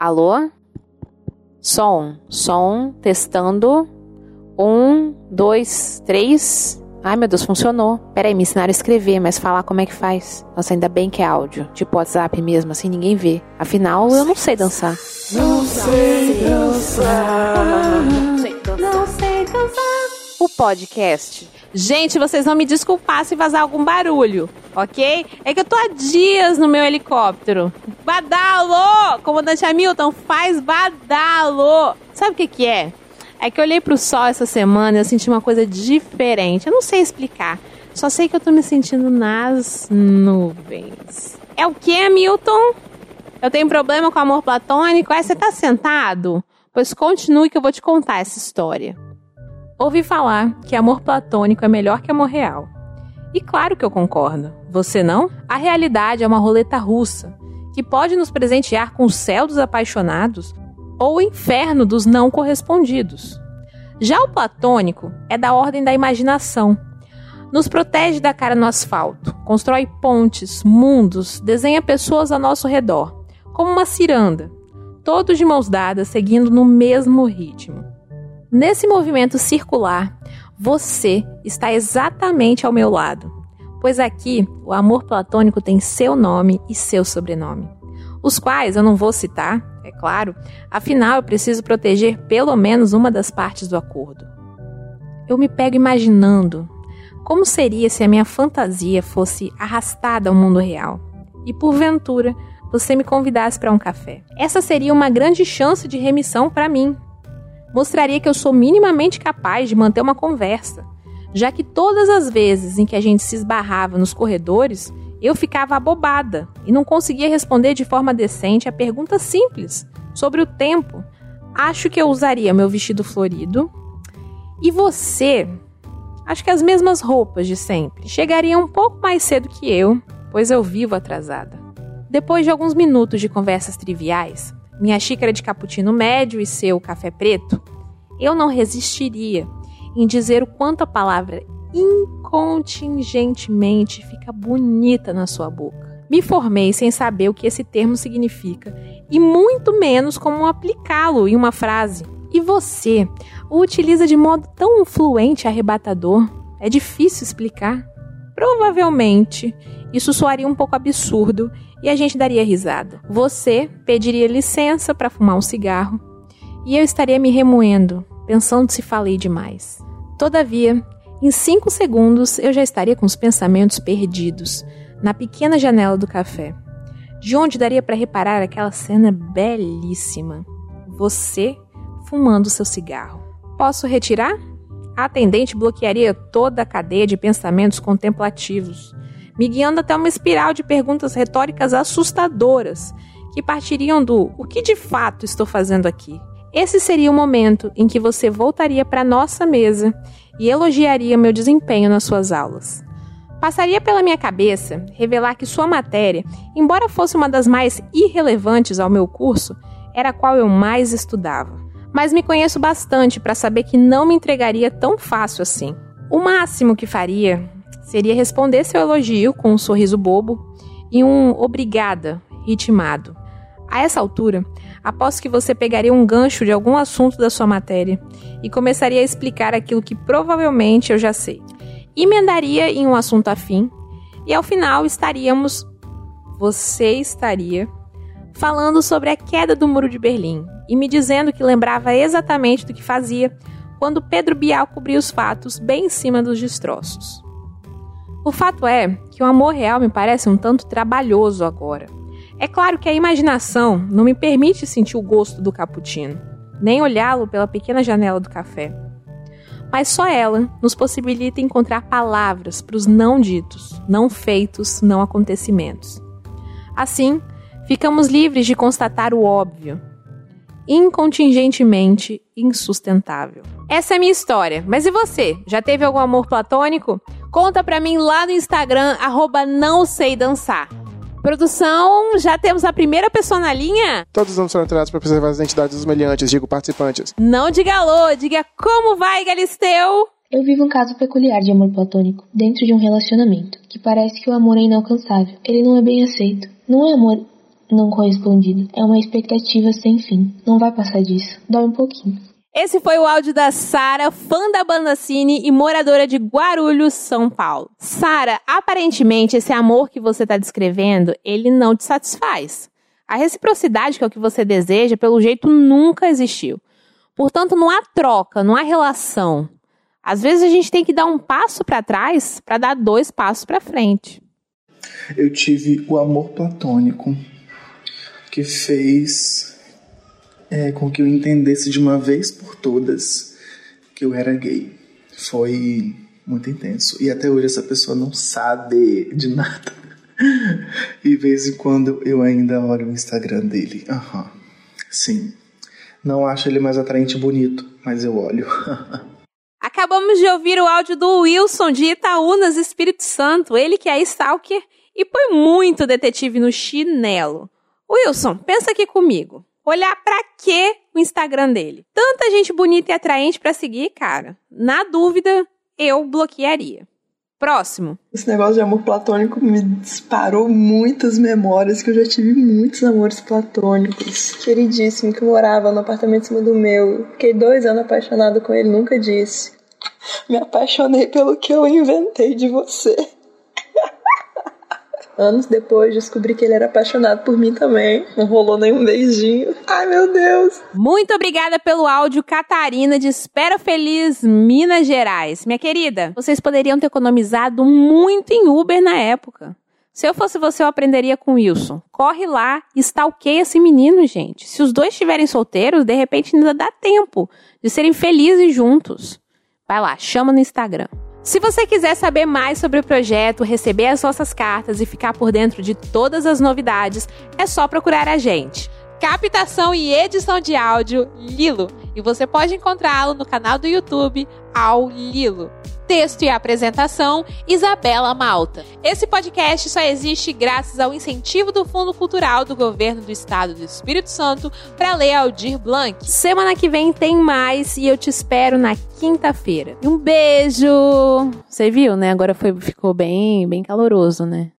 Alô? Som, som, testando. Um, dois, três. Ai meu Deus, funcionou. Peraí, me ensinaram a escrever, mas falar como é que faz. Nossa, ainda bem que é áudio. Tipo WhatsApp mesmo, assim ninguém vê. Afinal, eu não sei dançar. Não sei dançar. Não sei dançar. Não sei dançar. O podcast. Gente, vocês vão me desculpar se vazar algum barulho, ok? É que eu tô há dias no meu helicóptero. Badalo! Comandante Hamilton, faz badalo! Sabe o que que é? É que eu olhei pro sol essa semana e eu senti uma coisa diferente. Eu não sei explicar. Só sei que eu tô me sentindo nas nuvens. É o que, Hamilton? Eu tenho problema com amor platônico? É, você tá sentado? Pois continue que eu vou te contar essa história. Ouvi falar que amor platônico é melhor que amor real. E claro que eu concordo. Você não? A realidade é uma roleta russa que pode nos presentear com o céu dos apaixonados ou o inferno dos não correspondidos. Já o platônico é da ordem da imaginação. Nos protege da cara no asfalto, constrói pontes, mundos, desenha pessoas ao nosso redor, como uma ciranda, todos de mãos dadas, seguindo no mesmo ritmo. Nesse movimento circular, você está exatamente ao meu lado, pois aqui o amor platônico tem seu nome e seu sobrenome, os quais eu não vou citar, é claro, afinal eu preciso proteger pelo menos uma das partes do acordo. Eu me pego imaginando como seria se a minha fantasia fosse arrastada ao mundo real e, porventura, você me convidasse para um café. Essa seria uma grande chance de remissão para mim, mostraria que eu sou minimamente capaz de manter uma conversa, já que todas as vezes em que a gente se esbarrava nos corredores, eu ficava abobada e não conseguia responder de forma decente a pergunta simples sobre o tempo. Acho que eu usaria meu vestido florido. E você? Acho que as mesmas roupas de sempre. Chegaria um pouco mais cedo que eu, pois eu vivo atrasada. Depois de alguns minutos de conversas triviais, minha xícara de cappuccino médio e seu café preto, eu não resistiria em dizer o quanto a palavra incontingentemente fica bonita na sua boca. Me formei sem saber o que esse termo significa e muito menos como aplicá-lo em uma frase. E você o utiliza de modo tão fluente e arrebatador, é difícil explicar. Provavelmente isso soaria um pouco absurdo e a gente daria risada. Você pediria licença para fumar um cigarro e eu estaria me remoendo, pensando se falei demais. Todavia, em cinco segundos eu já estaria com os pensamentos perdidos na pequena janela do café, de onde daria para reparar aquela cena belíssima. Você fumando seu cigarro. Posso retirar? A atendente bloquearia toda a cadeia de pensamentos contemplativos me guiando até uma espiral de perguntas retóricas assustadoras, que partiriam do o que de fato estou fazendo aqui? Esse seria o momento em que você voltaria para nossa mesa e elogiaria meu desempenho nas suas aulas. Passaria pela minha cabeça revelar que sua matéria, embora fosse uma das mais irrelevantes ao meu curso, era a qual eu mais estudava. Mas me conheço bastante para saber que não me entregaria tão fácil assim. O máximo que faria seria responder seu elogio com um sorriso bobo e um obrigada ritmado. A essa altura, aposto que você pegaria um gancho de algum assunto da sua matéria e começaria a explicar aquilo que provavelmente eu já sei. Emendaria em um assunto afim e ao final estaríamos. Você estaria falando sobre a queda do Muro de Berlim e me dizendo que lembrava exatamente do que fazia quando Pedro Bial cobria os fatos bem em cima dos destroços. O fato é que o amor real me parece um tanto trabalhoso agora. É claro que a imaginação não me permite sentir o gosto do cappuccino, nem olhá-lo pela pequena janela do café. Mas só ela nos possibilita encontrar palavras para os não ditos, não feitos, não acontecimentos. Assim, ficamos livres de constatar o óbvio, incontingentemente insustentável. Essa é a minha história, mas e você? Já teve algum amor platônico? Conta pra mim lá no Instagram, arroba não sei dançar. Produção, já temos a primeira pessoa na linha? Todos os nomes foram alterados para preservar as identidades dos meliantes, digo participantes. Não diga alô, diga como vai, Galisteu? Eu vivo um caso peculiar de amor platônico, dentro de um relacionamento, que parece que o amor é inalcançável. Ele não é bem aceito. Não é amor não correspondido. É uma expectativa sem fim. Não vai passar disso. Dói um pouquinho. Esse foi o áudio da Sara, fã da banda Cine e moradora de Guarulhos, São Paulo. Sara, aparentemente esse amor que você está descrevendo, ele não te satisfaz. A reciprocidade, que é o que você deseja, pelo jeito nunca existiu. Portanto, não há troca, não há relação. Às vezes a gente tem que dar um passo para trás para dar dois passos para frente. Eu tive o amor platônico que fez é, com que eu entendesse de uma vez por todas que eu era gay. Foi muito intenso. E até hoje essa pessoa não sabe de nada. E de vez em quando eu ainda olho o Instagram dele. Uhum. Sim. Não acho ele mais atraente e bonito, mas eu olho. Acabamos de ouvir o áudio do Wilson de Itaúnas, Espírito Santo. Ele que é stalker e põe muito detetive no chinelo. Wilson, pensa aqui comigo. Olhar para que o Instagram dele? Tanta gente bonita e atraente para seguir, cara. Na dúvida, eu bloquearia. Próximo. Esse negócio de amor platônico me disparou muitas memórias que eu já tive muitos amores platônicos. Queridíssimo que morava no apartamento em cima do meu. Fiquei dois anos apaixonado com ele, nunca disse. Me apaixonei pelo que eu inventei de você. Anos depois, descobri que ele era apaixonado por mim também. Não rolou nenhum beijinho. Ai, meu Deus. Muito obrigada pelo áudio, Catarina, de Espera Feliz, Minas Gerais. Minha querida, vocês poderiam ter economizado muito em Uber na época. Se eu fosse você, eu aprenderia com Wilson. Corre lá e stalkeia esse menino, gente. Se os dois estiverem solteiros, de repente ainda dá tempo de serem felizes juntos. Vai lá, chama no Instagram. Se você quiser saber mais sobre o projeto, receber as nossas cartas e ficar por dentro de todas as novidades, é só procurar a gente. Captação e edição de áudio Lilo, e você pode encontrá-lo no canal do YouTube Ao Lilo. Texto e apresentação, Isabela Malta. Esse podcast só existe graças ao incentivo do Fundo Cultural do Governo do Estado do Espírito Santo para ler Aldir Blanc. Semana que vem tem mais e eu te espero na quinta-feira. Um beijo! Você viu, né? Agora foi, ficou bem, bem caloroso, né?